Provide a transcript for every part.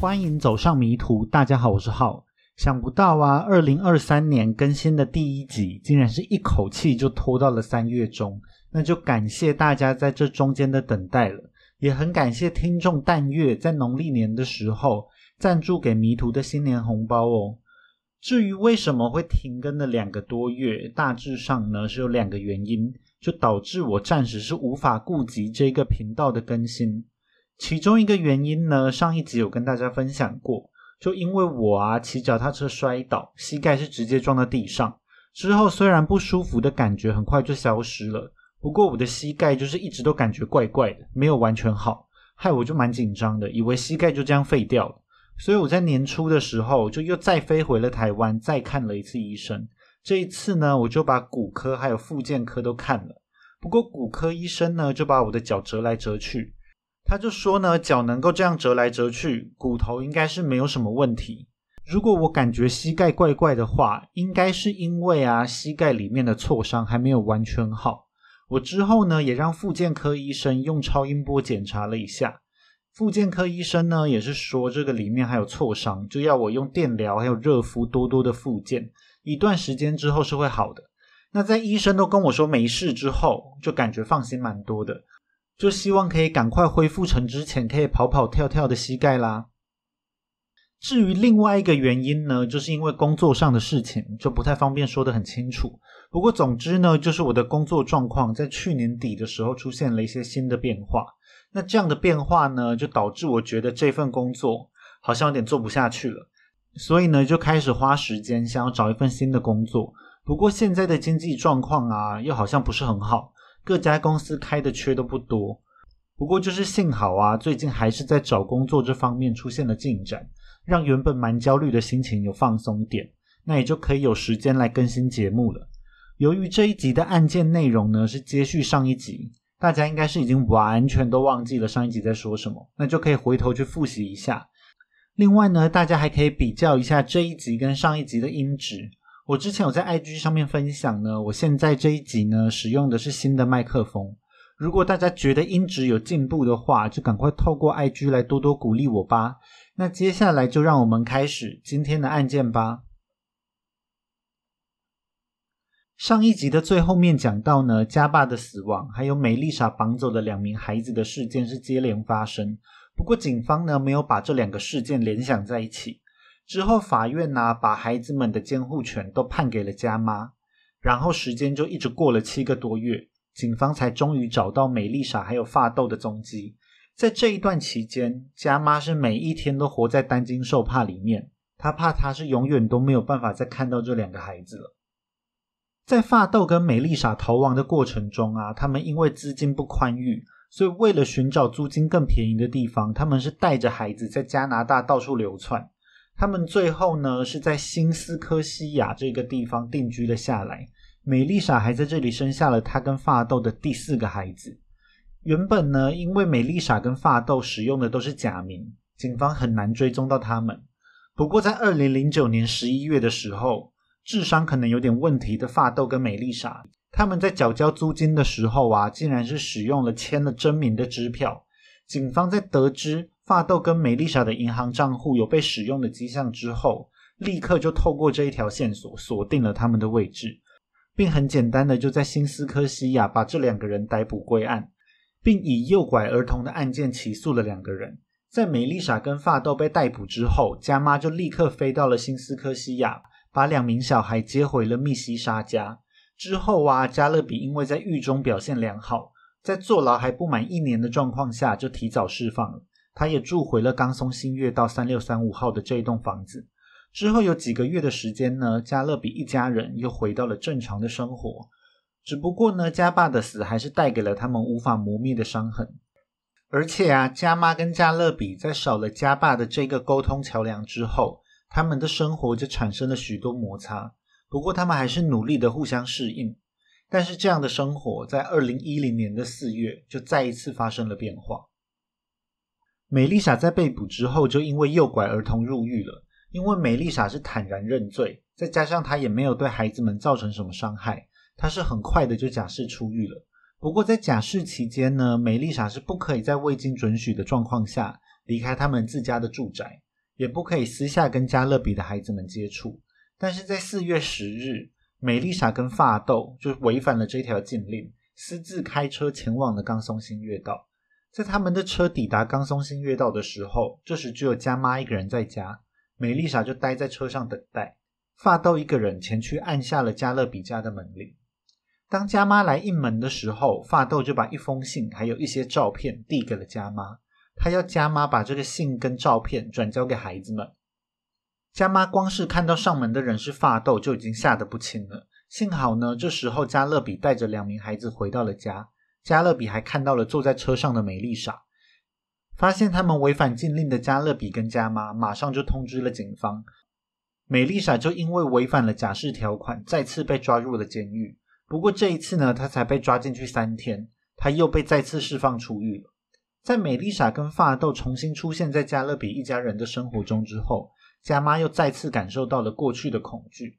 欢迎走上迷途。大家好，我是浩。想不到啊，二零二三年更新的第一集，竟然是一口气就拖到了三月中。那就感谢大家在这中间的等待了，也很感谢听众淡月在农历年的时候赞助给迷途的新年红包哦。至于为什么会停更了两个多月，大致上呢是有两个原因，就导致我暂时是无法顾及这个频道的更新。其中一个原因呢，上一集有跟大家分享过，就因为我啊骑脚踏车摔倒，膝盖是直接撞到地上，之后虽然不舒服的感觉很快就消失了，不过我的膝盖就是一直都感觉怪怪的，没有完全好，害我就蛮紧张的，以为膝盖就这样废掉了。所以我在年初的时候就又再飞回了台湾，再看了一次医生。这一次呢，我就把骨科还有复健科都看了。不过骨科医生呢，就把我的脚折来折去，他就说呢，脚能够这样折来折去，骨头应该是没有什么问题。如果我感觉膝盖怪怪的话，应该是因为啊，膝盖里面的挫伤还没有完全好。我之后呢，也让复健科医生用超音波检查了一下。复健科医生呢，也是说这个里面还有挫伤，就要我用电疗还有热敷多多的复健，一段时间之后是会好的。那在医生都跟我说没事之后，就感觉放心蛮多的，就希望可以赶快恢复成之前可以跑跑跳跳的膝盖啦。至于另外一个原因呢，就是因为工作上的事情，就不太方便说得很清楚。不过总之呢，就是我的工作状况在去年底的时候出现了一些新的变化。那这样的变化呢，就导致我觉得这份工作好像有点做不下去了，所以呢，就开始花时间想要找一份新的工作。不过现在的经济状况啊，又好像不是很好，各家公司开的缺都不多。不过就是幸好啊，最近还是在找工作这方面出现了进展，让原本蛮焦虑的心情有放松点，那也就可以有时间来更新节目了。由于这一集的案件内容呢，是接续上一集。大家应该是已经完全都忘记了上一集在说什么，那就可以回头去复习一下。另外呢，大家还可以比较一下这一集跟上一集的音质。我之前有在 IG 上面分享呢，我现在这一集呢使用的是新的麦克风。如果大家觉得音质有进步的话，就赶快透过 IG 来多多鼓励我吧。那接下来就让我们开始今天的案件吧。上一集的最后面讲到呢，家爸的死亡，还有美丽莎绑走的两名孩子的事件是接连发生。不过警方呢没有把这两个事件联想在一起。之后法院呢把孩子们的监护权都判给了家妈，然后时间就一直过了七个多月，警方才终于找到美丽莎还有发豆的踪迹。在这一段期间，家妈是每一天都活在担惊受怕里面，她怕她是永远都没有办法再看到这两个孩子了。在发豆跟美丽莎逃亡的过程中啊，他们因为资金不宽裕，所以为了寻找租金更便宜的地方，他们是带着孩子在加拿大到处流窜。他们最后呢是在新斯科西亚这个地方定居了下来。美丽莎还在这里生下了她跟发豆的第四个孩子。原本呢，因为美丽莎跟发豆使用的都是假名，警方很难追踪到他们。不过在二零零九年十一月的时候。智商可能有点问题的发豆跟美丽莎，他们在缴交租金的时候啊，竟然是使用了签了真名的支票。警方在得知发豆跟美丽莎的银行账户有被使用的迹象之后，立刻就透过这一条线索锁定了他们的位置，并很简单的就在新斯科西亚把这两个人逮捕归案，并以诱拐儿童的案件起诉了两个人。在美丽莎跟发豆被逮捕之后，家妈就立刻飞到了新斯科西亚。把两名小孩接回了密西沙家之后啊，加勒比因为在狱中表现良好，在坐牢还不满一年的状况下就提早释放了。他也住回了冈松新月道三六三五号的这一栋房子。之后有几个月的时间呢，加勒比一家人又回到了正常的生活。只不过呢，家爸的死还是带给了他们无法磨灭的伤痕。而且啊，家妈跟加勒比在少了家爸的这个沟通桥梁之后。他们的生活就产生了许多摩擦，不过他们还是努力的互相适应。但是这样的生活在二零一零年的四月就再一次发生了变化。美丽莎在被捕之后就因为诱拐儿童入狱了，因为美丽莎是坦然认罪，再加上她也没有对孩子们造成什么伤害，她是很快的就假释出狱了。不过在假释期间呢，美丽莎是不可以在未经准许的状况下离开他们自家的住宅。也不可以私下跟加勒比的孩子们接触。但是在四月十日，美丽莎跟发豆就违反了这条禁令，私自开车前往了冈松新月道。在他们的车抵达冈松新月道的时候，这时只有加妈一个人在家，美丽莎就待在车上等待。发豆一个人前去按下了加勒比家的门铃。当家妈来应门的时候，发豆就把一封信还有一些照片递给了家妈，他要家妈把这个信跟照片转交给孩子们。家妈光是看到上门的人是发豆，就已经吓得不轻了。幸好呢，这时候加勒比带着两名孩子回到了家。加勒比还看到了坐在车上的美丽莎，发现他们违反禁令的加勒比跟加妈马上就通知了警方。美丽莎就因为违反了假释条款，再次被抓入了监狱。不过这一次呢，她才被抓进去三天，她又被再次释放出狱了。在美丽莎跟发豆重新出现在加勒比一家人的生活中之后，加妈又再次感受到了过去的恐惧。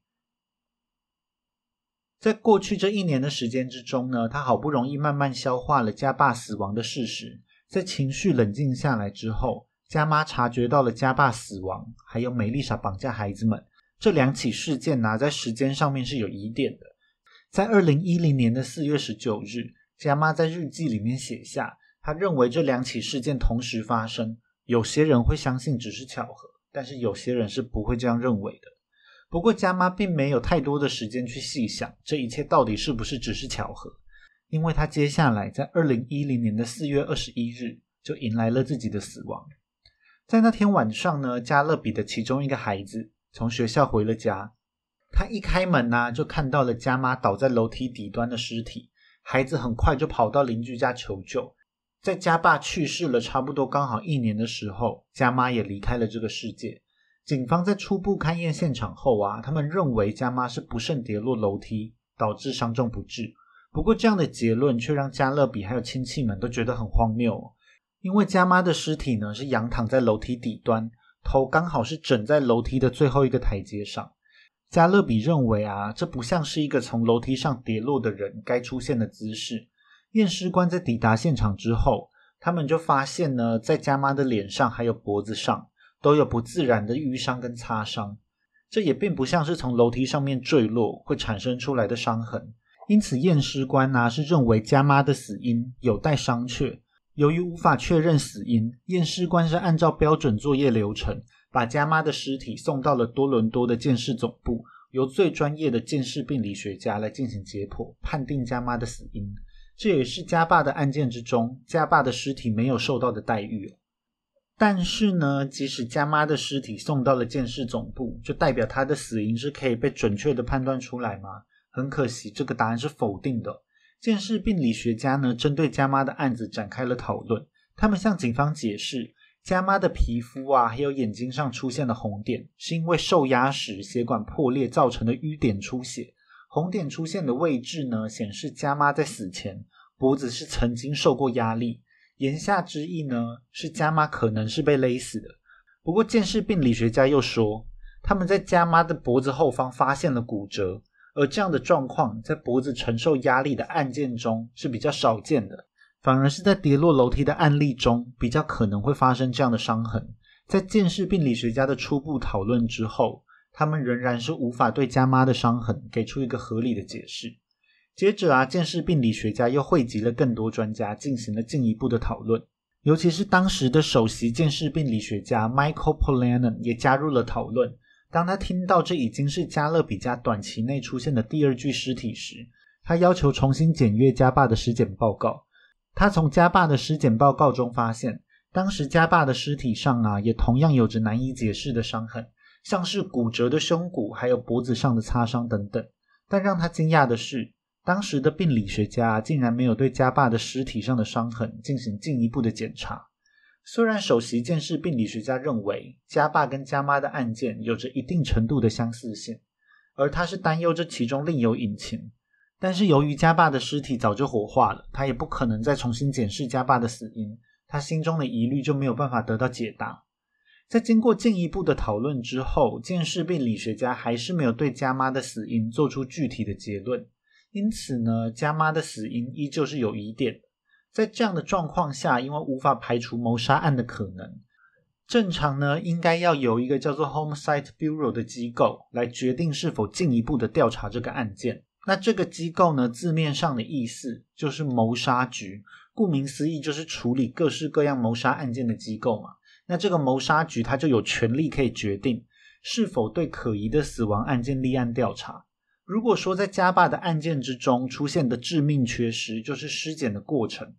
在过去这一年的时间之中呢，他好不容易慢慢消化了家爸死亡的事实，在情绪冷静下来之后。家妈察觉到了家爸死亡，还有美丽莎绑架孩子们这两起事件呢，在时间上面是有疑点的。在二零一零年的四月十九日，家妈在日记里面写下，她认为这两起事件同时发生，有些人会相信只是巧合，但是有些人是不会这样认为的。不过家妈并没有太多的时间去细想这一切到底是不是只是巧合，因为她接下来在二零一零年的四月二十一日就迎来了自己的死亡。在那天晚上呢，加勒比的其中一个孩子从学校回了家。他一开门呢，就看到了家妈倒在楼梯底端的尸体。孩子很快就跑到邻居家求救。在家爸去世了差不多刚好一年的时候，家妈也离开了这个世界。警方在初步勘验现场后啊，他们认为家妈是不慎跌落楼梯，导致伤重不治。不过这样的结论却让加勒比还有亲戚们都觉得很荒谬。因为家妈的尸体呢是仰躺在楼梯底端，头刚好是枕在楼梯的最后一个台阶上。加勒比认为啊，这不像是一个从楼梯上跌落的人该出现的姿势。验尸官在抵达现场之后，他们就发现呢，在家妈的脸上还有脖子上都有不自然的淤伤跟擦伤，这也并不像是从楼梯上面坠落会产生出来的伤痕。因此，验尸官呢是认为家妈的死因有待商榷。由于无法确认死因，验尸官是按照标准作业流程，把家妈的尸体送到了多伦多的鉴识总部，由最专业的鉴识病理学家来进行解剖，判定家妈的死因。这也是家爸的案件之中，家爸的尸体没有受到的待遇。但是呢，即使家妈的尸体送到了鉴识总部，就代表她的死因是可以被准确的判断出来吗？很可惜，这个答案是否定的。鉴识病理学家呢，针对家妈的案子展开了讨论。他们向警方解释，家妈的皮肤啊，还有眼睛上出现的红点，是因为受压时血管破裂造成的瘀点出血。红点出现的位置呢，显示家妈在死前脖子是曾经受过压力。言下之意呢，是家妈可能是被勒死的。不过，鉴识病理学家又说，他们在家妈的脖子后方发现了骨折。而这样的状况在脖子承受压力的案件中是比较少见的，反而是在跌落楼梯的案例中比较可能会发生这样的伤痕。在见识病理学家的初步讨论之后，他们仍然是无法对家妈的伤痕给出一个合理的解释。接着啊，见识病理学家又汇集了更多专家进行了进一步的讨论，尤其是当时的首席见识病理学家 Michael Pollan 也加入了讨论。当他听到这已经是加勒比家短期内出现的第二具尸体时，他要求重新检阅加爸的尸检报告。他从加爸的尸检报告中发现，当时加爸的尸体上啊，也同样有着难以解释的伤痕，像是骨折的胸骨，还有脖子上的擦伤等等。但让他惊讶的是，当时的病理学家竟然没有对加爸的尸体上的伤痕进行进一步的检查。虽然首席鉴识病理学家认为家爸跟家妈的案件有着一定程度的相似性，而他是担忧这其中另有隐情，但是由于家爸的尸体早就火化了，他也不可能再重新检视家爸的死因，他心中的疑虑就没有办法得到解答。在经过进一步的讨论之后，鉴识病理学家还是没有对家妈的死因做出具体的结论，因此呢，家妈的死因依旧是有疑点。在这样的状况下，因为无法排除谋杀案的可能，正常呢，应该要有一个叫做 Homicide Bureau 的机构来决定是否进一步的调查这个案件。那这个机构呢，字面上的意思就是谋杀局，顾名思义就是处理各式各样谋杀案件的机构嘛。那这个谋杀局，它就有权利可以决定是否对可疑的死亡案件立案调查。如果说在家爸的案件之中出现的致命缺失，就是尸检的过程。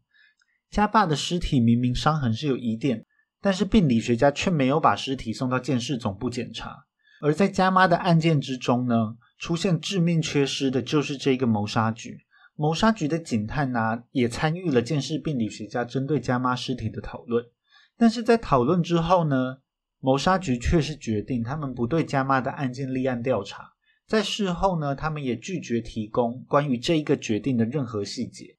家爸的尸体明明伤痕是有疑点，但是病理学家却没有把尸体送到鉴识总部检查。而在家妈的案件之中呢？出现致命缺失的就是这个谋杀局。谋杀局的警探呢，也参与了鉴识病理学家针对家妈尸体的讨论。但是在讨论之后呢，谋杀局却是决定他们不对家妈的案件立案调查。在事后呢，他们也拒绝提供关于这一个决定的任何细节。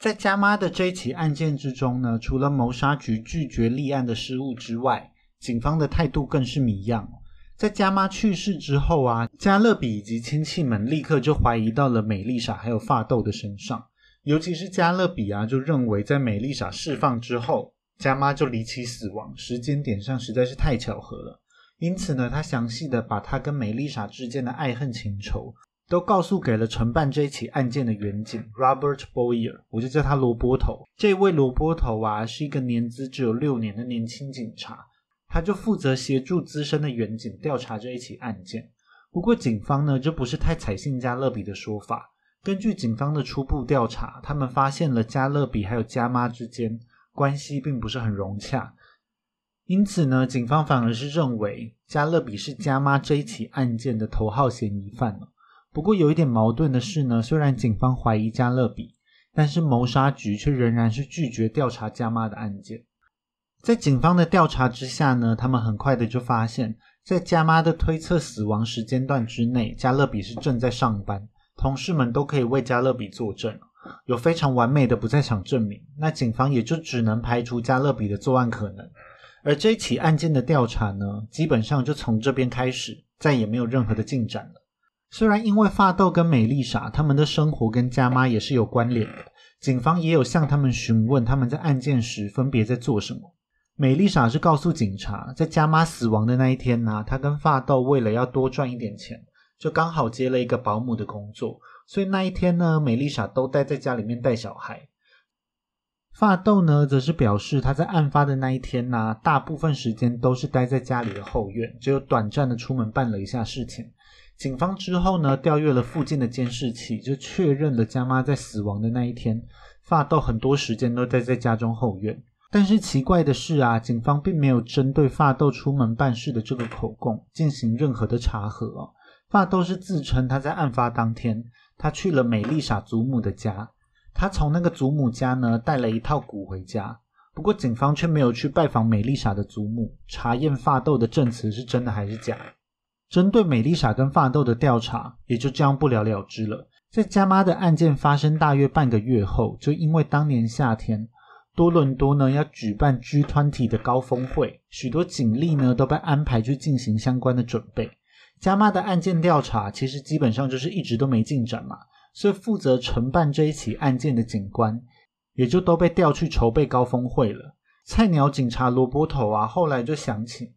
在加妈的这起案件之中呢，除了谋杀局拒绝立案的失误之外，警方的态度更是谜样。在加妈去世之后啊，加勒比以及亲戚们立刻就怀疑到了美丽莎还有发豆的身上，尤其是加勒比啊，就认为在美丽莎释放之后，加妈就离奇死亡，时间点上实在是太巧合了。因此呢，他详细的把他跟梅丽莎之间的爱恨情仇都告诉给了承办这一起案件的远警 Robert Boyer，我就叫他罗波头。这位罗波头啊，是一个年资只有六年的年轻警察。他就负责协助资深的远警调查这一起案件。不过警方呢就不是太采信加勒比的说法。根据警方的初步调查，他们发现了加勒比还有加妈之间关系并不是很融洽。因此呢，警方反而是认为加勒比是加妈这一起案件的头号嫌疑犯了。不过有一点矛盾的是呢，虽然警方怀疑加勒比，但是谋杀局却仍然是拒绝调查加妈的案件。在警方的调查之下呢，他们很快的就发现，在加妈的推测死亡时间段之内，加勒比是正在上班，同事们都可以为加勒比作证，有非常完美的不在场证明。那警方也就只能排除加勒比的作案可能。而这一起案件的调查呢，基本上就从这边开始，再也没有任何的进展了。虽然因为发豆跟美丽莎他们的生活跟家妈也是有关联的，警方也有向他们询问他们在案件时分别在做什么。美丽莎是告诉警察，在家妈死亡的那一天呢，她跟发豆为了要多赚一点钱，就刚好接了一个保姆的工作，所以那一天呢，美丽莎都待在家里面带小孩。发豆呢，则是表示他在案发的那一天呢，大部分时间都是待在家里的后院，只有短暂的出门办了一下事情。警方之后呢，调阅了附近的监视器，就确认了家妈在死亡的那一天，发豆很多时间都待在家中后院。但是奇怪的是啊，警方并没有针对发豆出门办事的这个口供进行任何的查核哦。发豆是自称他在案发当天，他去了美丽莎祖母的家，他从那个祖母家呢带了一套鼓回家。不过警方却没有去拜访美丽莎的祖母，查验发豆的证词是真的还是假。针对美丽莎跟发豆的调查也就这样不了了之了。在家妈的案件发生大约半个月后，就因为当年夏天。多伦多呢要举办 G20 的高峰会，许多警力呢都被安排去进行相关的准备。加妈的案件调查其实基本上就是一直都没进展嘛，所以负责承办这一起案件的警官也就都被调去筹备高峰会了。菜鸟警察罗伯头啊，后来就想起，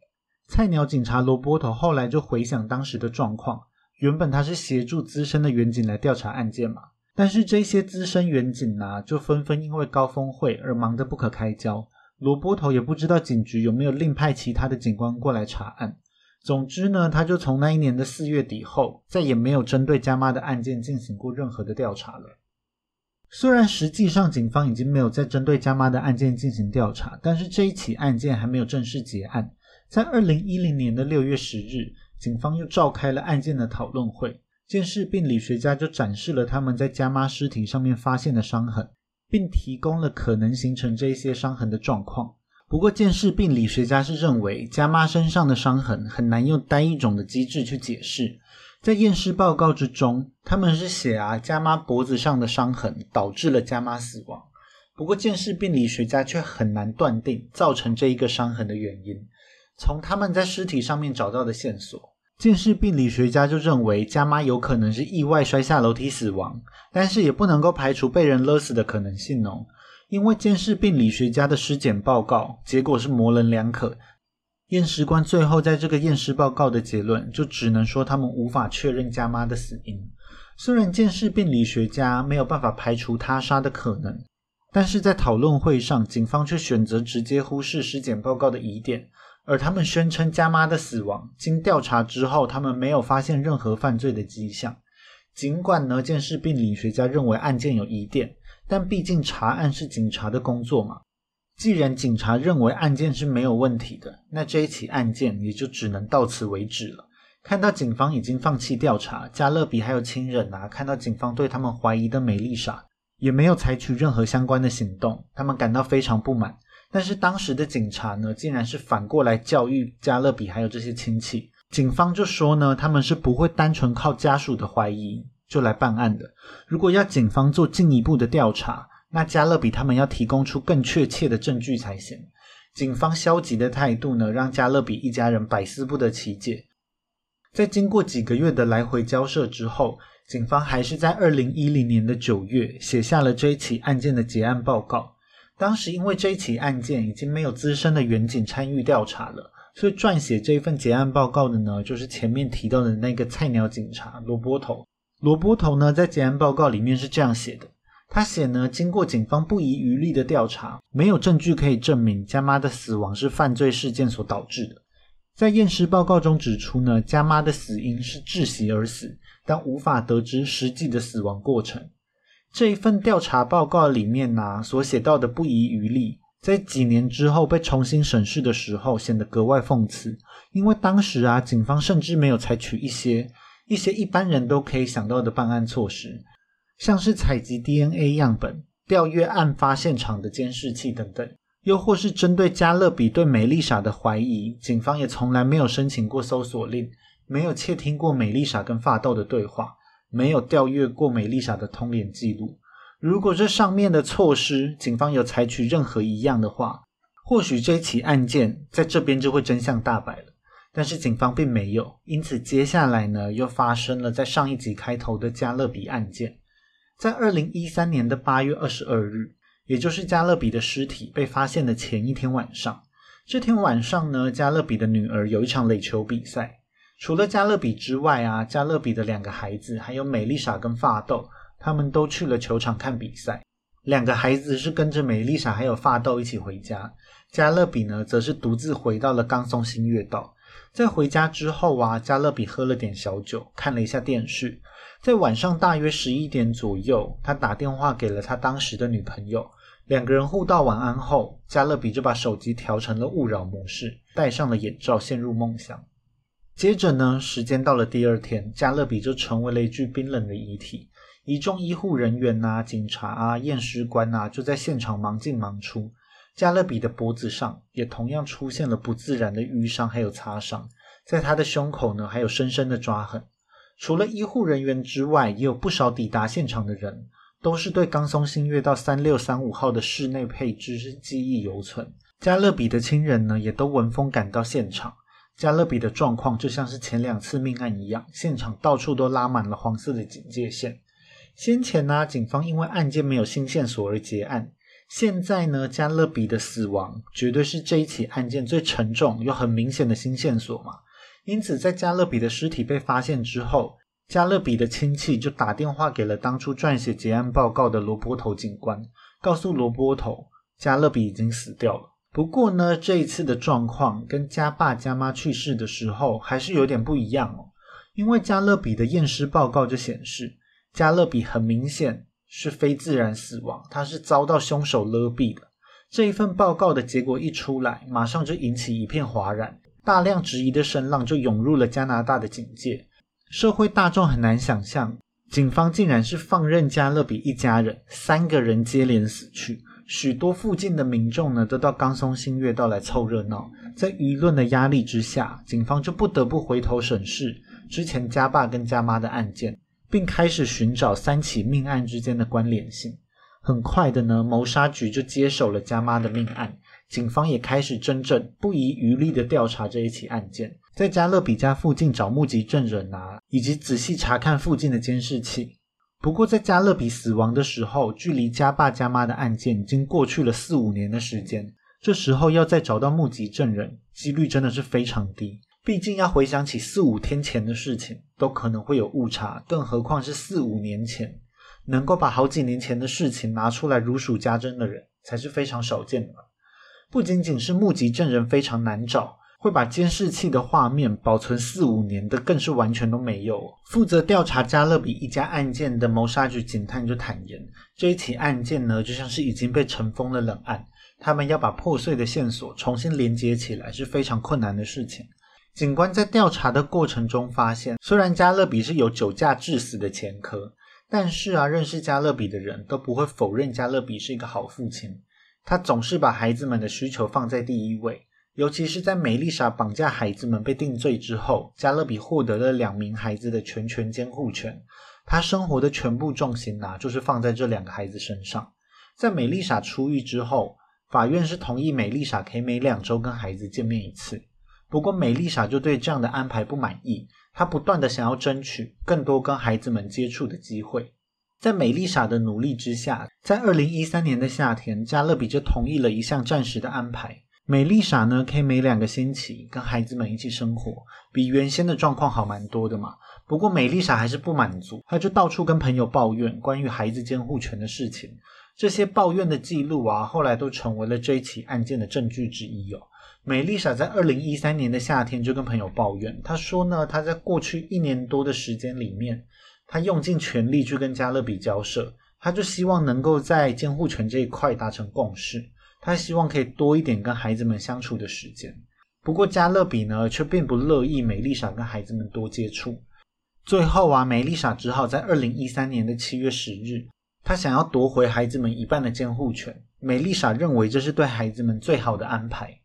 菜鸟警察罗伯头后来就回想当时的状况，原本他是协助资深的员警来调查案件嘛。但是这些资深员警啊，就纷纷因为高峰会而忙得不可开交。罗波头也不知道警局有没有另派其他的警官过来查案。总之呢，他就从那一年的四月底后，再也没有针对加妈的案件进行过任何的调查了。虽然实际上警方已经没有再针对加妈的案件进行调查，但是这一起案件还没有正式结案。在二零一零年的六月十日，警方又召开了案件的讨论会。鉴识病理学家就展示了他们在加妈尸体上面发现的伤痕，并提供了可能形成这一些伤痕的状况。不过，鉴识病理学家是认为加妈身上的伤痕很难用单一种的机制去解释。在验尸报告之中，他们是写啊加妈脖子上的伤痕导致了加妈死亡。不过，鉴识病理学家却很难断定造成这一个伤痕的原因。从他们在尸体上面找到的线索。鉴识病理学家就认为，加妈有可能是意外摔下楼梯死亡，但是也不能够排除被人勒死的可能性哦。因为监视病理学家的尸检报告结果是模棱两可，验尸官最后在这个验尸报告的结论就只能说他们无法确认家妈的死因。虽然监视病理学家没有办法排除他杀的可能，但是在讨论会上，警方却选择直接忽视尸检报告的疑点，而他们宣称家妈的死亡经调查之后，他们没有发现任何犯罪的迹象。尽管呢，监视病理学家认为案件有疑点，但毕竟查案是警察的工作嘛。既然警察认为案件是没有问题的，那这一起案件也就只能到此为止了。看到警方已经放弃调查，加勒比还有亲人啊，看到警方对他们怀疑的美丽莎也没有采取任何相关的行动，他们感到非常不满。但是当时的警察呢，竟然是反过来教育加勒比还有这些亲戚，警方就说呢，他们是不会单纯靠家属的怀疑就来办案的。如果要警方做进一步的调查，那加勒比他们要提供出更确切的证据才行。警方消极的态度呢，让加勒比一家人百思不得其解。在经过几个月的来回交涉之后，警方还是在二零一零年的九月写下了这一起案件的结案报告。当时因为这一起案件已经没有资深的员警参与调查了，所以撰写这一份结案报告的呢，就是前面提到的那个菜鸟警察罗波头。罗波头呢，在结案报告里面是这样写的：他写呢，经过警方不遗余力的调查，没有证据可以证明家妈的死亡是犯罪事件所导致的。在验尸报告中指出呢，家妈的死因是窒息而死，但无法得知实际的死亡过程。这一份调查报告里面呢，所写到的不遗余力，在几年之后被重新审视的时候，显得格外讽刺。因为当时啊，警方甚至没有采取一些一些一般人都可以想到的办案措施，像是采集 DNA 样本、调阅案发现场的监视器等等。又或是针对加勒比对美丽莎的怀疑，警方也从来没有申请过搜索令，没有窃听过美丽莎跟发豆的对话，没有调阅过美丽莎的通联记录。如果这上面的措施，警方有采取任何一样的话，或许这起案件在这边就会真相大白了。但是警方并没有，因此接下来呢，又发生了在上一集开头的加勒比案件，在二零一三年的八月二十二日。也就是加勒比的尸体被发现的前一天晚上，这天晚上呢，加勒比的女儿有一场垒球比赛。除了加勒比之外啊，加勒比的两个孩子还有美丽莎跟发豆，他们都去了球场看比赛。两个孩子是跟着美丽莎还有发豆一起回家，加勒比呢，则是独自回到了冈松新月道。在回家之后啊，加勒比喝了点小酒，看了一下电视。在晚上大约十一点左右，他打电话给了他当时的女朋友。两个人互道晚安后，加勒比就把手机调成了勿扰模式，戴上了眼罩，陷入梦乡。接着呢，时间到了第二天，加勒比就成为了一具冰冷的遗体。一众医护人员啊、警察啊、验尸官啊，就在现场忙进忙出。加勒比的脖子上也同样出现了不自然的淤伤，还有擦伤。在他的胸口呢，还有深深的抓痕。除了医护人员之外，也有不少抵达现场的人。都是对冈松新月到三六三五号的室内配置是记忆犹存。加勒比的亲人呢，也都闻风赶到现场。加勒比的状况就像是前两次命案一样，现场到处都拉满了黄色的警戒线。先前呢，警方因为案件没有新线索而结案。现在呢，加勒比的死亡绝对是这一起案件最沉重又很明显的新线索嘛。因此，在加勒比的尸体被发现之后。加勒比的亲戚就打电话给了当初撰写结案报告的罗波头警官，告诉罗波头加勒比已经死掉了。不过呢，这一次的状况跟加爸加妈去世的时候还是有点不一样哦。因为加勒比的验尸报告就显示，加勒比很明显是非自然死亡，他是遭到凶手勒毙的。这一份报告的结果一出来，马上就引起一片哗然，大量质疑的声浪就涌入了加拿大的警界。社会大众很难想象，警方竟然是放任加勒比一家人三个人接连死去。许多附近的民众呢，都到冈松新月道来凑热闹。在舆论的压力之下，警方就不得不回头审视之前家爸跟家妈的案件，并开始寻找三起命案之间的关联性。很快的呢，谋杀局就接手了家妈的命案。警方也开始真正不遗余力的调查这一起案件，在加勒比家附近找目击证人啊，以及仔细查看附近的监视器。不过，在加勒比死亡的时候，距离加爸加妈的案件已经过去了四五年的时间。这时候要再找到目击证人，几率真的是非常低。毕竟要回想起四五天前的事情，都可能会有误差，更何况是四五年前，能够把好几年前的事情拿出来如数家珍的人，才是非常少见的。不仅仅是目击证人非常难找。会把监视器的画面保存四五年的，更是完全都没有。负责调查加勒比一家案件的谋杀局警探就坦言，这一起案件呢，就像是已经被尘封了冷案，他们要把破碎的线索重新连接起来是非常困难的事情。警官在调查的过程中发现，虽然加勒比是有酒驾致死的前科，但是啊，认识加勒比的人都不会否认加勒比是一个好父亲，他总是把孩子们的需求放在第一位。尤其是在美丽莎绑架孩子们被定罪之后，加勒比获得了两名孩子的全权监护权。他生活的全部重心呐，就是放在这两个孩子身上。在美丽莎出狱之后，法院是同意美丽莎可以每两周跟孩子见面一次。不过美丽莎就对这样的安排不满意，她不断的想要争取更多跟孩子们接触的机会。在美丽莎的努力之下，在二零一三年的夏天，加勒比就同意了一项暂时的安排。美丽莎呢，可以每两个星期跟孩子们一起生活，比原先的状况好蛮多的嘛。不过美丽莎还是不满足，她就到处跟朋友抱怨关于孩子监护权的事情。这些抱怨的记录啊，后来都成为了这一起案件的证据之一哦。美丽莎在二零一三年的夏天就跟朋友抱怨，她说呢，她在过去一年多的时间里面，她用尽全力去跟加勒比交涉，她就希望能够在监护权这一块达成共识。他希望可以多一点跟孩子们相处的时间，不过加勒比呢却并不乐意美丽莎跟孩子们多接触。最后啊，美丽莎只好在二零一三年的七月十日，她想要夺回孩子们一半的监护权。美丽莎认为这是对孩子们最好的安排。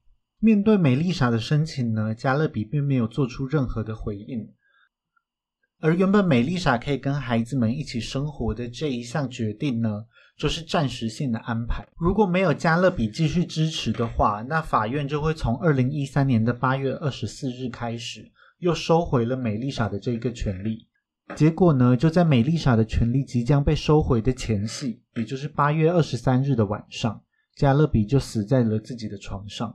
面对美丽莎的申请呢，加勒比并没有做出任何的回应。而原本美丽莎可以跟孩子们一起生活的这一项决定呢？就是暂时性的安排。如果没有加勒比继续支持的话，那法院就会从二零一三年的八月二十四日开始，又收回了美丽莎的这个权利。结果呢，就在美丽莎的权利即将被收回的前夕，也就是八月二十三日的晚上，加勒比就死在了自己的床上。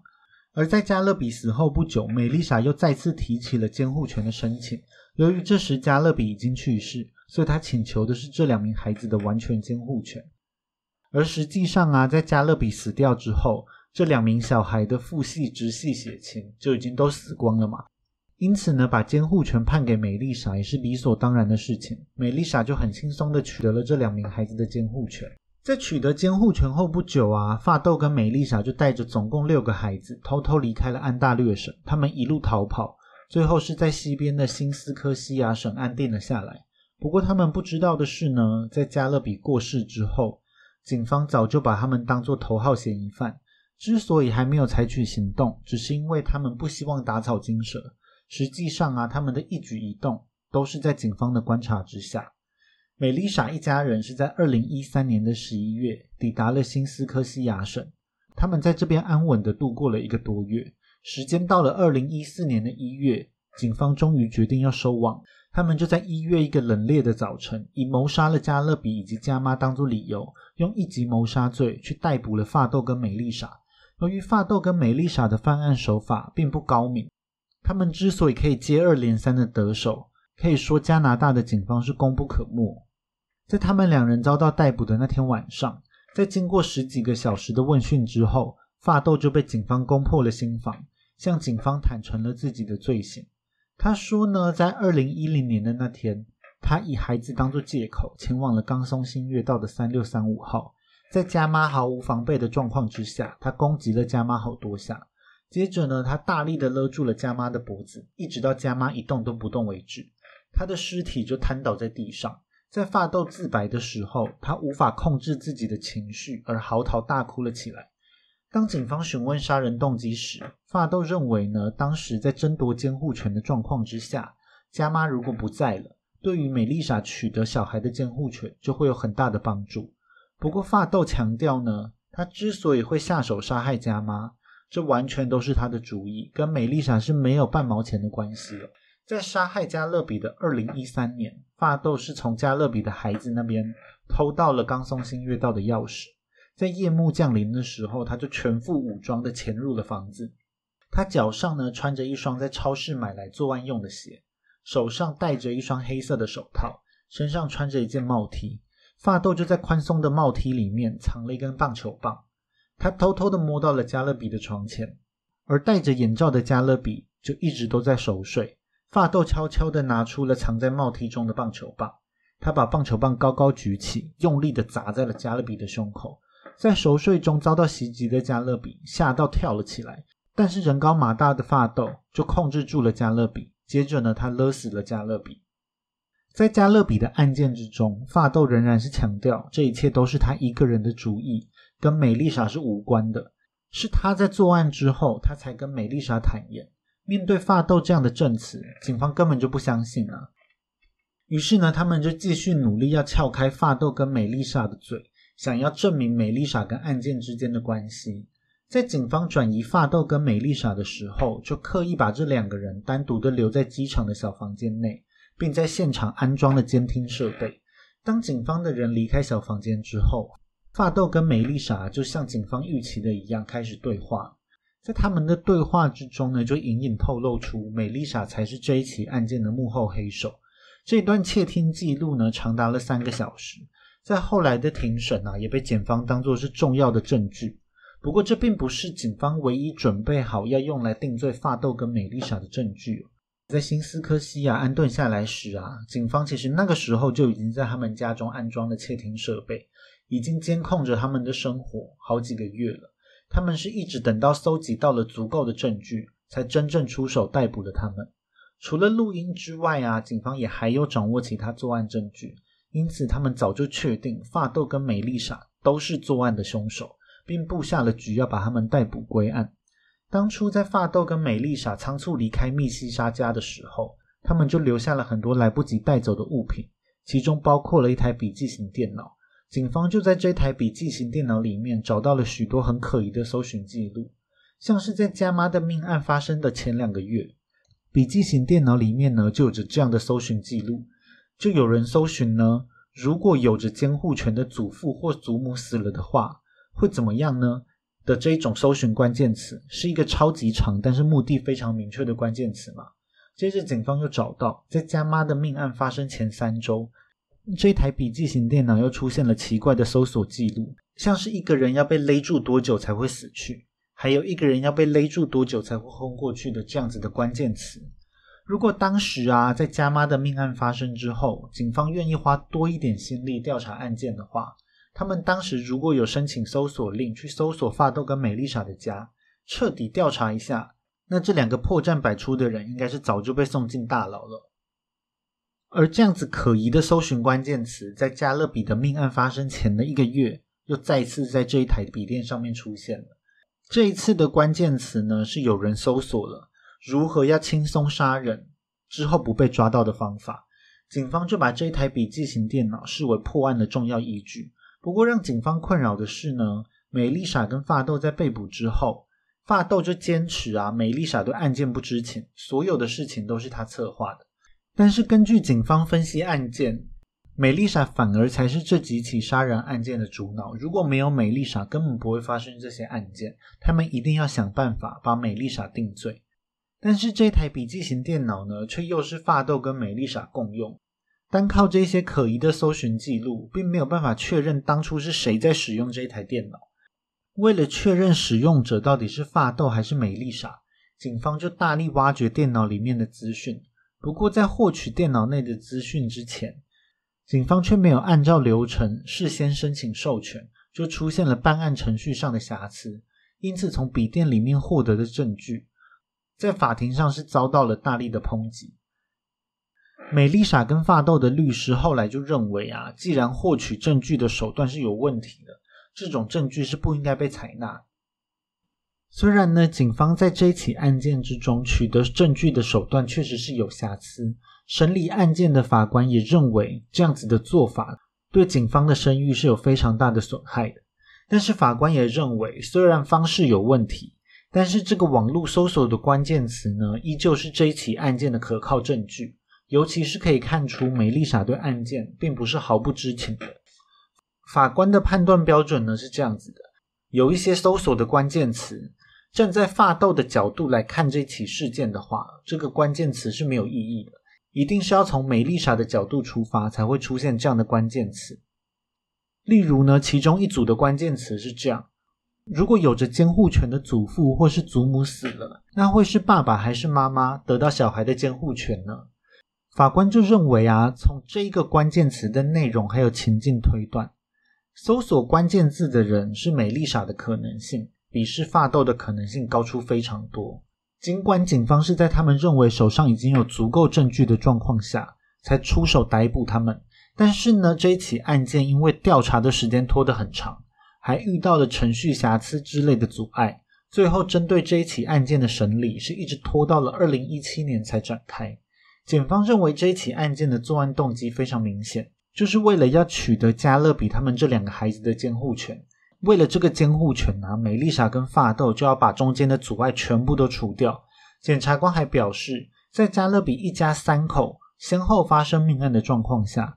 而在加勒比死后不久，美丽莎又再次提起了监护权的申请。由于这时加勒比已经去世，所以他请求的是这两名孩子的完全监护权。而实际上啊，在加勒比死掉之后，这两名小孩的父系、直系血亲就已经都死光了嘛。因此呢，把监护权判给美丽莎也是理所当然的事情。美丽莎就很轻松的取得了这两名孩子的监护权。在取得监护权后不久啊，发豆跟美丽莎就带着总共六个孩子偷偷离开了安大略省。他们一路逃跑，最后是在西边的新斯科西亚省安定了下来。不过他们不知道的是呢，在加勒比过世之后。警方早就把他们当作头号嫌疑犯，之所以还没有采取行动，只是因为他们不希望打草惊蛇。实际上啊，他们的一举一动都是在警方的观察之下。美丽莎一家人是在二零一三年的十一月抵达了新斯科西亚省，他们在这边安稳的度过了一个多月。时间到了二零一四年的一月，警方终于决定要收网。他们就在一月一个冷冽的早晨，以谋杀了加勒比以及加妈当做理由，用一级谋杀罪去逮捕了发豆跟美丽莎。由于发豆跟美丽莎的犯案手法并不高明，他们之所以可以接二连三的得手，可以说加拿大的警方是功不可没。在他们两人遭到逮捕的那天晚上，在经过十几个小时的问讯之后，发豆就被警方攻破了心房，向警方坦诚了自己的罪行。他说呢，在二零一零年的那天，他以孩子当作借口，前往了冈松新月道的三六三五号，在家妈毫无防备的状况之下，他攻击了家妈好多下。接着呢，他大力的勒住了家妈的脖子，一直到家妈一动都不动为止。他的尸体就瘫倒在地上。在发豆自白的时候，他无法控制自己的情绪，而嚎啕大哭了起来。当警方询问杀人动机时，发豆认为呢，当时在争夺监护权的状况之下，家妈如果不在了，对于美丽莎取得小孩的监护权就会有很大的帮助。不过发豆强调呢，他之所以会下手杀害家妈，这完全都是他的主意，跟美丽莎是没有半毛钱的关系了。在杀害加勒比的二零一三年，发豆是从加勒比的孩子那边偷到了刚松新月道的钥匙。在夜幕降临的时候，他就全副武装的潜入了房子。他脚上呢穿着一双在超市买来作案用的鞋，手上戴着一双黑色的手套，身上穿着一件帽 T。发豆就在宽松的帽 T 里面藏了一根棒球棒。他偷偷的摸到了加勒比的床前，而戴着眼罩的加勒比就一直都在熟睡。发豆悄悄地拿出了藏在帽梯中的棒球棒，他把棒球棒高高举起，用力地砸在了加勒比的胸口。在熟睡中遭到袭击的加勒比吓到跳了起来，但是人高马大的发豆就控制住了加勒比。接着呢，他勒死了加勒比。在加勒比的案件之中，发豆仍然是强调这一切都是他一个人的主意，跟美丽莎是无关的。是他在作案之后，他才跟美丽莎坦言。面对发豆这样的证词，警方根本就不相信啊。于是呢，他们就继续努力要撬开发豆跟美丽莎的嘴，想要证明美丽莎跟案件之间的关系。在警方转移发豆跟美丽莎的时候，就刻意把这两个人单独的留在机场的小房间内，并在现场安装了监听设备。当警方的人离开小房间之后，发豆跟美丽莎就像警方预期的一样开始对话。在他们的对话之中呢，就隐隐透露出美丽莎才是这一起案件的幕后黑手。这段窃听记录呢，长达了三个小时，在后来的庭审啊，也被检方当作是重要的证据。不过，这并不是警方唯一准备好要用来定罪发豆跟美丽莎的证据。在新斯科西亚安顿下来时啊，警方其实那个时候就已经在他们家中安装了窃听设备，已经监控着他们的生活好几个月了。他们是一直等到搜集到了足够的证据，才真正出手逮捕了他们。除了录音之外啊，警方也还有掌握其他作案证据，因此他们早就确定发豆跟美丽莎都是作案的凶手，并布下了局要把他们逮捕归案。当初在发豆跟美丽莎仓促离开密西沙家的时候，他们就留下了很多来不及带走的物品，其中包括了一台笔记型电脑。警方就在这台笔记型电脑里面找到了许多很可疑的搜寻记录，像是在家妈的命案发生的前两个月，笔记型电脑里面呢就有着这样的搜寻记录，就有人搜寻呢，如果有着监护权的祖父或祖母死了的话，会怎么样呢？的这一种搜寻关键词是一个超级长，但是目的非常明确的关键词嘛。接着警方又找到，在家妈的命案发生前三周。这台笔记型电脑又出现了奇怪的搜索记录，像是一个人要被勒住多久才会死去，还有一个人要被勒住多久才会昏过去的这样子的关键词。如果当时啊，在家妈的命案发生之后，警方愿意花多一点心力调查案件的话，他们当时如果有申请搜索令去搜索发豆跟美丽莎的家，彻底调查一下，那这两个破绽百出的人应该是早就被送进大牢了。而这样子可疑的搜寻关键词，在加勒比的命案发生前的一个月，又再次在这一台笔电上面出现了。这一次的关键词呢，是有人搜索了如何要轻松杀人之后不被抓到的方法。警方就把这一台笔记型电脑视为破案的重要依据。不过让警方困扰的是呢，美丽莎跟发豆在被捕之后，发豆就坚持啊，美丽莎对案件不知情，所有的事情都是他策划的。但是根据警方分析案件，美丽莎反而才是这几起杀人案件的主脑。如果没有美丽莎，根本不会发生这些案件。他们一定要想办法把美丽莎定罪。但是这台笔记型电脑呢，却又是发豆跟美丽莎共用。单靠这些可疑的搜寻记录，并没有办法确认当初是谁在使用这台电脑。为了确认使用者到底是发豆还是美丽莎，警方就大力挖掘电脑里面的资讯。不过，在获取电脑内的资讯之前，警方却没有按照流程事先申请授权，就出现了办案程序上的瑕疵。因此，从笔电里面获得的证据，在法庭上是遭到了大力的抨击。美丽莎跟发豆的律师后来就认为啊，既然获取证据的手段是有问题的，这种证据是不应该被采纳。虽然呢，警方在这起案件之中取得证据的手段确实是有瑕疵，审理案件的法官也认为这样子的做法对警方的声誉是有非常大的损害的。但是法官也认为，虽然方式有问题，但是这个网络搜索的关键词呢，依旧是这起案件的可靠证据，尤其是可以看出梅丽莎对案件并不是毫不知情的。法官的判断标准呢是这样子的：有一些搜索的关键词，站在发豆的角度来看这起事件的话，这个关键词是没有意义的，一定是要从梅丽莎的角度出发才会出现这样的关键词。例如呢，其中一组的关键词是这样。如果有着监护权的祖父或是祖母死了，那会是爸爸还是妈妈得到小孩的监护权呢？法官就认为啊，从这一个关键词的内容还有情境推断，搜索关键字的人是美丽莎的可能性，比试发豆的可能性高出非常多。尽管警方是在他们认为手上已经有足够证据的状况下才出手逮捕他们，但是呢，这一起案件因为调查的时间拖得很长。还遇到了程序瑕疵之类的阻碍，最后针对这一起案件的审理是一直拖到了二零一七年才展开。检方认为这一起案件的作案动机非常明显，就是为了要取得加勒比他们这两个孩子的监护权。为了这个监护权呢，美丽莎跟发豆就要把中间的阻碍全部都除掉。检察官还表示，在加勒比一家三口先后发生命案的状况下。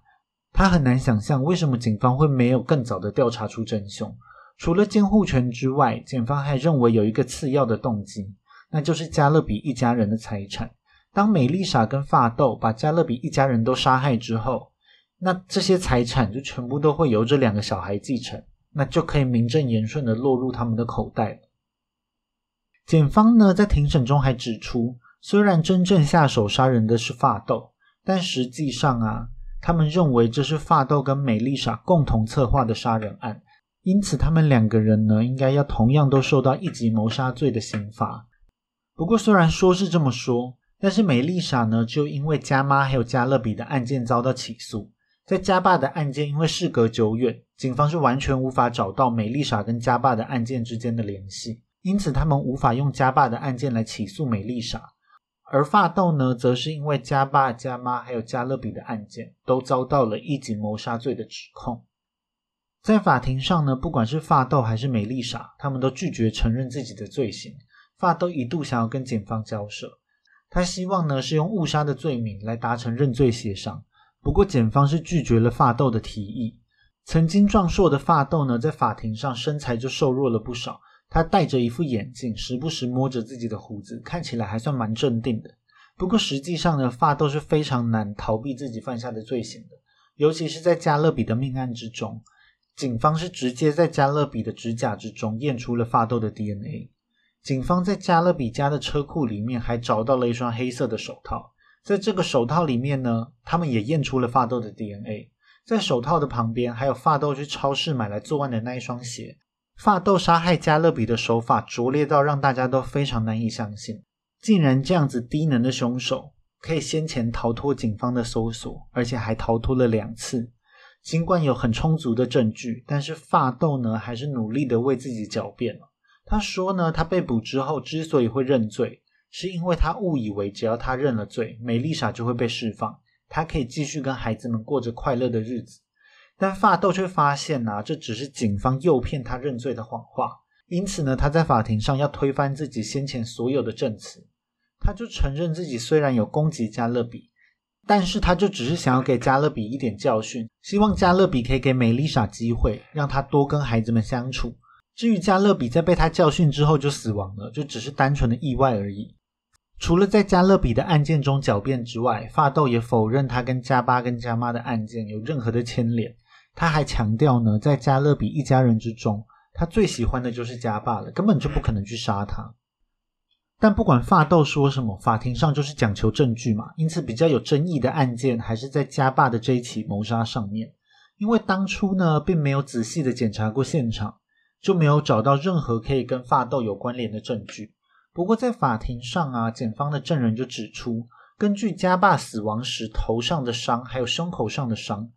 他很难想象为什么警方会没有更早的调查出真凶。除了监护权之外，检方还认为有一个次要的动机，那就是加勒比一家人的财产。当美丽莎跟发豆把加勒比一家人都杀害之后，那这些财产就全部都会由这两个小孩继承，那就可以名正言顺的落入他们的口袋了。检方呢在庭审中还指出，虽然真正下手杀人的是发豆，但实际上啊。他们认为这是发豆跟美丽莎共同策划的杀人案，因此他们两个人呢，应该要同样都受到一级谋杀罪的刑罚。不过虽然说是这么说，但是美丽莎呢，就因为加妈还有加勒比的案件遭到起诉，在加爸的案件因为事隔久远，警方是完全无法找到美丽莎跟加爸的案件之间的联系，因此他们无法用加爸的案件来起诉美丽莎。而发豆呢，则是因为加爸、加妈还有加勒比的案件都遭到了一级谋杀罪的指控。在法庭上呢，不管是发豆还是美丽莎，他们都拒绝承认自己的罪行。发豆一度想要跟检方交涉，他希望呢是用误杀的罪名来达成认罪协商。不过检方是拒绝了发豆的提议。曾经壮硕的发豆呢，在法庭上身材就瘦弱了不少。他戴着一副眼镜，时不时摸着自己的胡子，看起来还算蛮镇定的。不过实际上呢，发豆是非常难逃避自己犯下的罪行的。尤其是在加勒比的命案之中，警方是直接在加勒比的指甲之中验出了发豆的 DNA。警方在加勒比家的车库里面还找到了一双黑色的手套，在这个手套里面呢，他们也验出了发豆的 DNA。在手套的旁边，还有发豆去超市买来作案的那一双鞋。发豆杀害加勒比的手法拙劣到让大家都非常难以相信，竟然这样子低能的凶手可以先前逃脱警方的搜索，而且还逃脱了两次。尽管有很充足的证据，但是发豆呢还是努力的为自己狡辩了。他说呢，他被捕之后之所以会认罪，是因为他误以为只要他认了罪，美丽莎就会被释放，他可以继续跟孩子们过着快乐的日子。但发豆却发现呐，这只是警方诱骗他认罪的谎话。因此呢，他在法庭上要推翻自己先前所有的证词。他就承认自己虽然有攻击加勒比，但是他就只是想要给加勒比一点教训，希望加勒比可以给美丽莎机会，让他多跟孩子们相处。至于加勒比在被他教训之后就死亡了，就只是单纯的意外而已。除了在加勒比的案件中狡辩之外，发豆也否认他跟加巴跟加妈的案件有任何的牵连。他还强调呢，在加勒比一家人之中，他最喜欢的就是加爸了，根本就不可能去杀他。但不管发豆说什么，法庭上就是讲求证据嘛，因此比较有争议的案件还是在加爸的这一起谋杀上面。因为当初呢，并没有仔细的检查过现场，就没有找到任何可以跟发豆有关联的证据。不过在法庭上啊，检方的证人就指出，根据加爸死亡时头上的伤，还有胸口上的伤。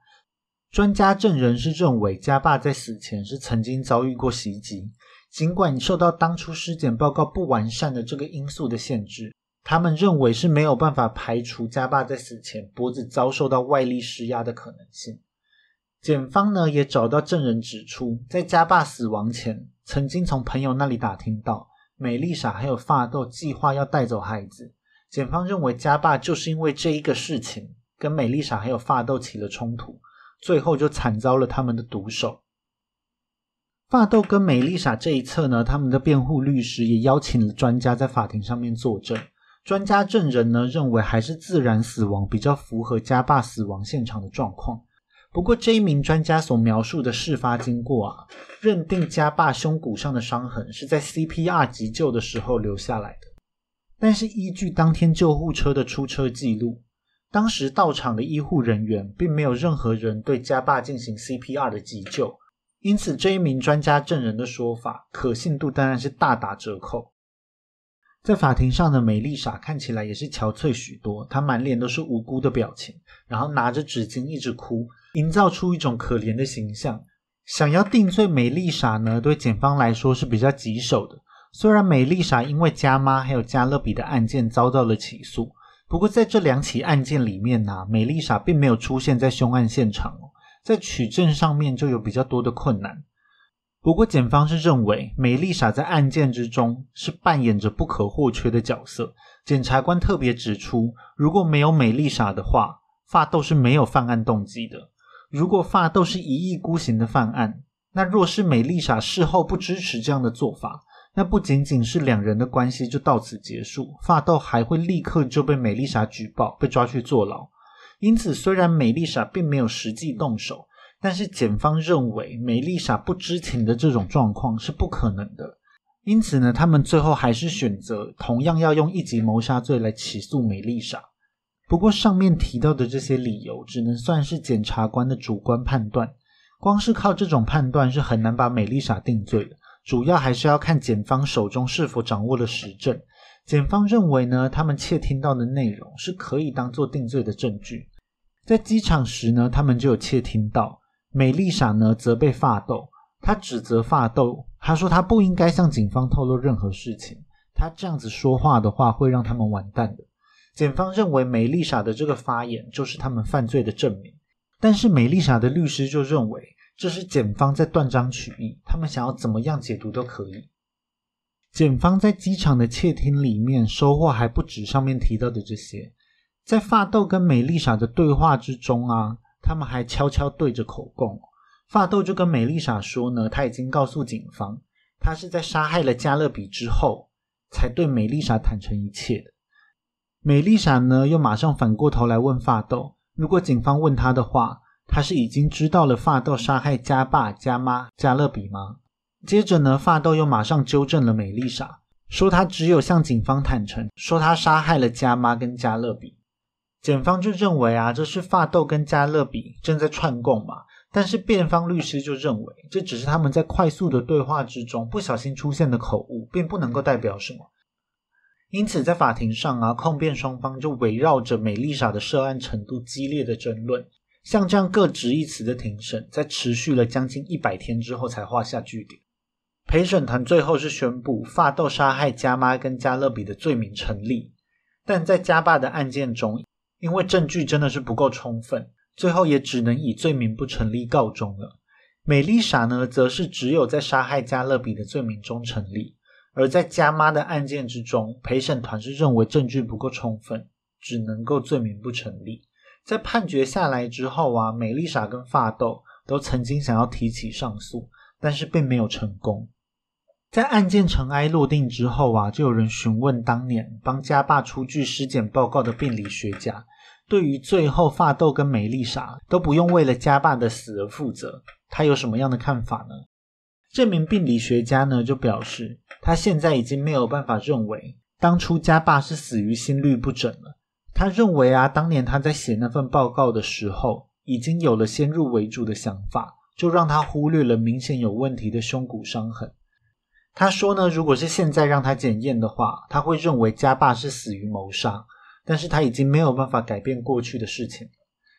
专家证人是认为，家爸在死前是曾经遭遇过袭击。尽管受到当初尸检报告不完善的这个因素的限制，他们认为是没有办法排除家爸在死前脖子遭受到外力施压的可能性。检方呢也找到证人指出，在家爸死亡前，曾经从朋友那里打听到，美丽莎还有发豆计划要带走孩子。检方认为家霸就是因为这一个事情跟美丽莎还有发豆起了冲突，最后就惨遭了他们的毒手。发豆跟美丽莎这一侧呢，他们的辩护律师也邀请了专家在法庭上面作证。专家证人呢认为还是自然死亡比较符合家霸死亡现场的状况。不过这一名专家所描述的事发经过啊，认定家爸胸骨上的伤痕是在 CPR 急救的时候留下来的。但是依据当天救护车的出车记录，当时到场的医护人员并没有任何人对家霸进行 CPR 的急救，因此这一名专家证人的说法可信度当然是大打折扣。在法庭上的美丽莎看起来也是憔悴许多，她满脸都是无辜的表情，然后拿着纸巾一直哭，营造出一种可怜的形象。想要定罪美丽莎呢，对检方来说是比较棘手的。虽然美丽莎因为加妈还有加勒比的案件遭到了起诉，不过在这两起案件里面呢，美丽莎并没有出现在凶案现场哦，在取证上面就有比较多的困难。不过，检方是认为美丽莎在案件之中是扮演着不可或缺的角色。检察官特别指出，如果没有美丽莎的话，发豆是没有犯案动机的。如果发豆是一意孤行的犯案，那若是美丽莎事后不支持这样的做法，那不仅仅是两人的关系就到此结束，发豆还会立刻就被美丽莎举报，被抓去坐牢。因此，虽然美丽莎并没有实际动手。但是检方认为美丽莎不知情的这种状况是不可能的，因此呢，他们最后还是选择同样要用一级谋杀罪来起诉美丽莎。不过上面提到的这些理由只能算是检察官的主观判断，光是靠这种判断是很难把美丽莎定罪的。主要还是要看检方手中是否掌握了实证。检方认为呢，他们窃听到的内容是可以当做定罪的证据。在机场时呢，他们就有窃听到。美丽莎呢责备发豆，他指责发豆，他说他不应该向警方透露任何事情，他这样子说话的话会让他们完蛋的。检方认为美丽莎的这个发言就是他们犯罪的证明，但是美丽莎的律师就认为这是检方在断章取义，他们想要怎么样解读都可以。检方在机场的窃听里面收获还不止上面提到的这些，在发豆跟美丽莎的对话之中啊。他们还悄悄对着口供，发豆就跟美丽莎说呢，他已经告诉警方，他是在杀害了加勒比之后，才对美丽莎坦诚一切的。美丽莎呢，又马上反过头来问发豆，如果警方问他的话，他是已经知道了发豆杀害加爸、加妈、加勒比吗？接着呢，发豆又马上纠正了美丽莎，说他只有向警方坦诚，说他杀害了加妈跟加勒比。检方就认为啊，这是发豆跟加勒比正在串供嘛，但是辩方律师就认为这只是他们在快速的对话之中不小心出现的口误，并不能够代表什么。因此，在法庭上啊，控辩双方就围绕着美丽莎的涉案程度激烈的争论。像这样各执一词的庭审，在持续了将近一百天之后才画下句点。陪审团最后是宣布发豆杀害加妈跟加勒比的罪名成立，但在加爸的案件中。因为证据真的是不够充分，最后也只能以罪名不成立告终了。美丽莎呢，则是只有在杀害加勒比的罪名中成立，而在加妈的案件之中，陪审团是认为证据不够充分，只能够罪名不成立。在判决下来之后啊，美丽莎跟发豆都曾经想要提起上诉，但是并没有成功。在案件尘埃落定之后啊，就有人询问当年帮家爸出具尸检报告的病理学家。对于最后发豆跟美丽莎都不用为了家爸的死而负责，他有什么样的看法呢？这名病理学家呢就表示，他现在已经没有办法认为当初家爸是死于心律不整了。他认为啊，当年他在写那份报告的时候，已经有了先入为主的想法，就让他忽略了明显有问题的胸骨伤痕。他说呢，如果是现在让他检验的话，他会认为家爸是死于谋杀。但是他已经没有办法改变过去的事情。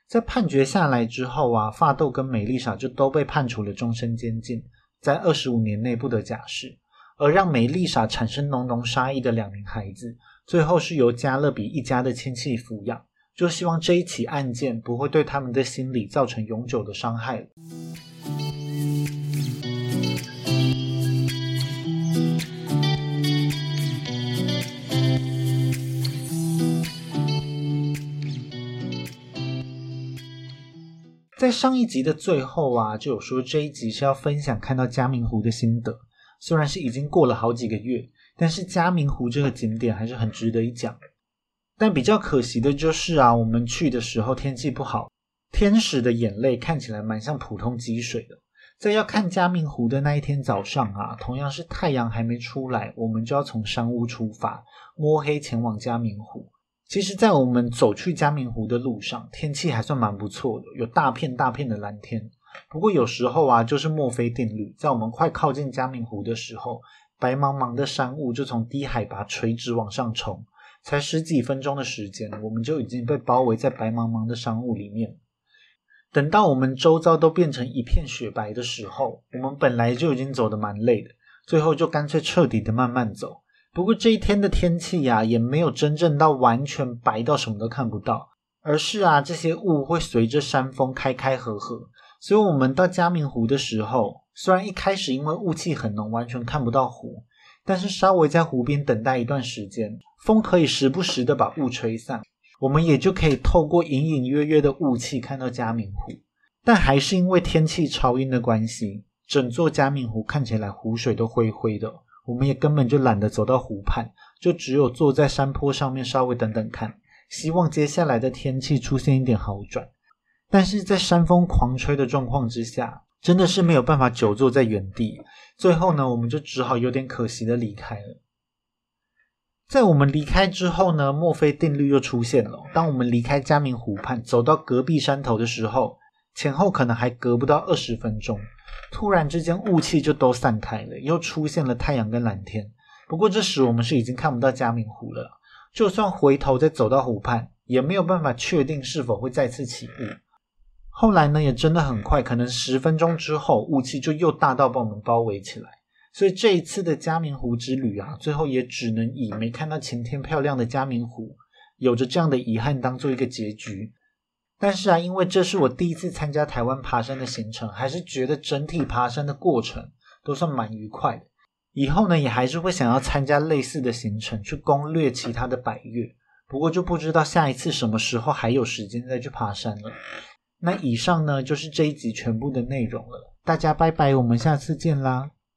在判决下来之后啊，发豆跟美丽莎就都被判处了终身监禁，在二十五年内不得假释。而让梅丽莎产生浓浓杀意的两名孩子，最后是由加勒比一家的亲戚抚养，就希望这一起案件不会对他们的心理造成永久的伤害。在上一集的最后啊，就有说这一集是要分享看到嘉明湖的心得。虽然是已经过了好几个月，但是嘉明湖这个景点还是很值得一讲。但比较可惜的就是啊，我们去的时候天气不好，天使的眼泪看起来蛮像普通积水的。在要看嘉明湖的那一天早上啊，同样是太阳还没出来，我们就要从山屋出发，摸黑前往嘉明湖。其实，在我们走去嘉明湖的路上，天气还算蛮不错的，有大片大片的蓝天。不过有时候啊，就是墨菲定律，在我们快靠近嘉明湖的时候，白茫茫的山雾就从低海拔垂直往上冲。才十几分钟的时间，我们就已经被包围在白茫茫的山雾里面。等到我们周遭都变成一片雪白的时候，我们本来就已经走得蛮累的，最后就干脆彻底的慢慢走。不过这一天的天气呀，也没有真正到完全白到什么都看不到，而是啊，这些雾会随着山峰开开合合。所以，我们到嘉明湖的时候，虽然一开始因为雾气很浓，完全看不到湖。但是稍微在湖边等待一段时间，风可以时不时的把雾吹散，我们也就可以透过隐隐约约的雾气看到嘉明湖。但还是因为天气超阴的关系，整座嘉明湖看起来湖水都灰灰的，我们也根本就懒得走到湖畔，就只有坐在山坡上面稍微等等看，希望接下来的天气出现一点好转。但是在山风狂吹的状况之下。真的是没有办法久坐在原地，最后呢，我们就只好有点可惜的离开了。在我们离开之后呢，墨菲定律又出现了。当我们离开嘉明湖畔，走到隔壁山头的时候，前后可能还隔不到二十分钟，突然之间雾气就都散开了，又出现了太阳跟蓝天。不过这时我们是已经看不到嘉明湖了，就算回头再走到湖畔，也没有办法确定是否会再次起雾。后来呢，也真的很快，可能十分钟之后，雾气就又大到把我们包围起来。所以这一次的嘉明湖之旅啊，最后也只能以没看到晴天漂亮的嘉明湖，有着这样的遗憾当做一个结局。但是啊，因为这是我第一次参加台湾爬山的行程，还是觉得整体爬山的过程都算蛮愉快的。以后呢，也还是会想要参加类似的行程，去攻略其他的百越。不过就不知道下一次什么时候还有时间再去爬山了。那以上呢，就是这一集全部的内容了。大家拜拜，我们下次见啦。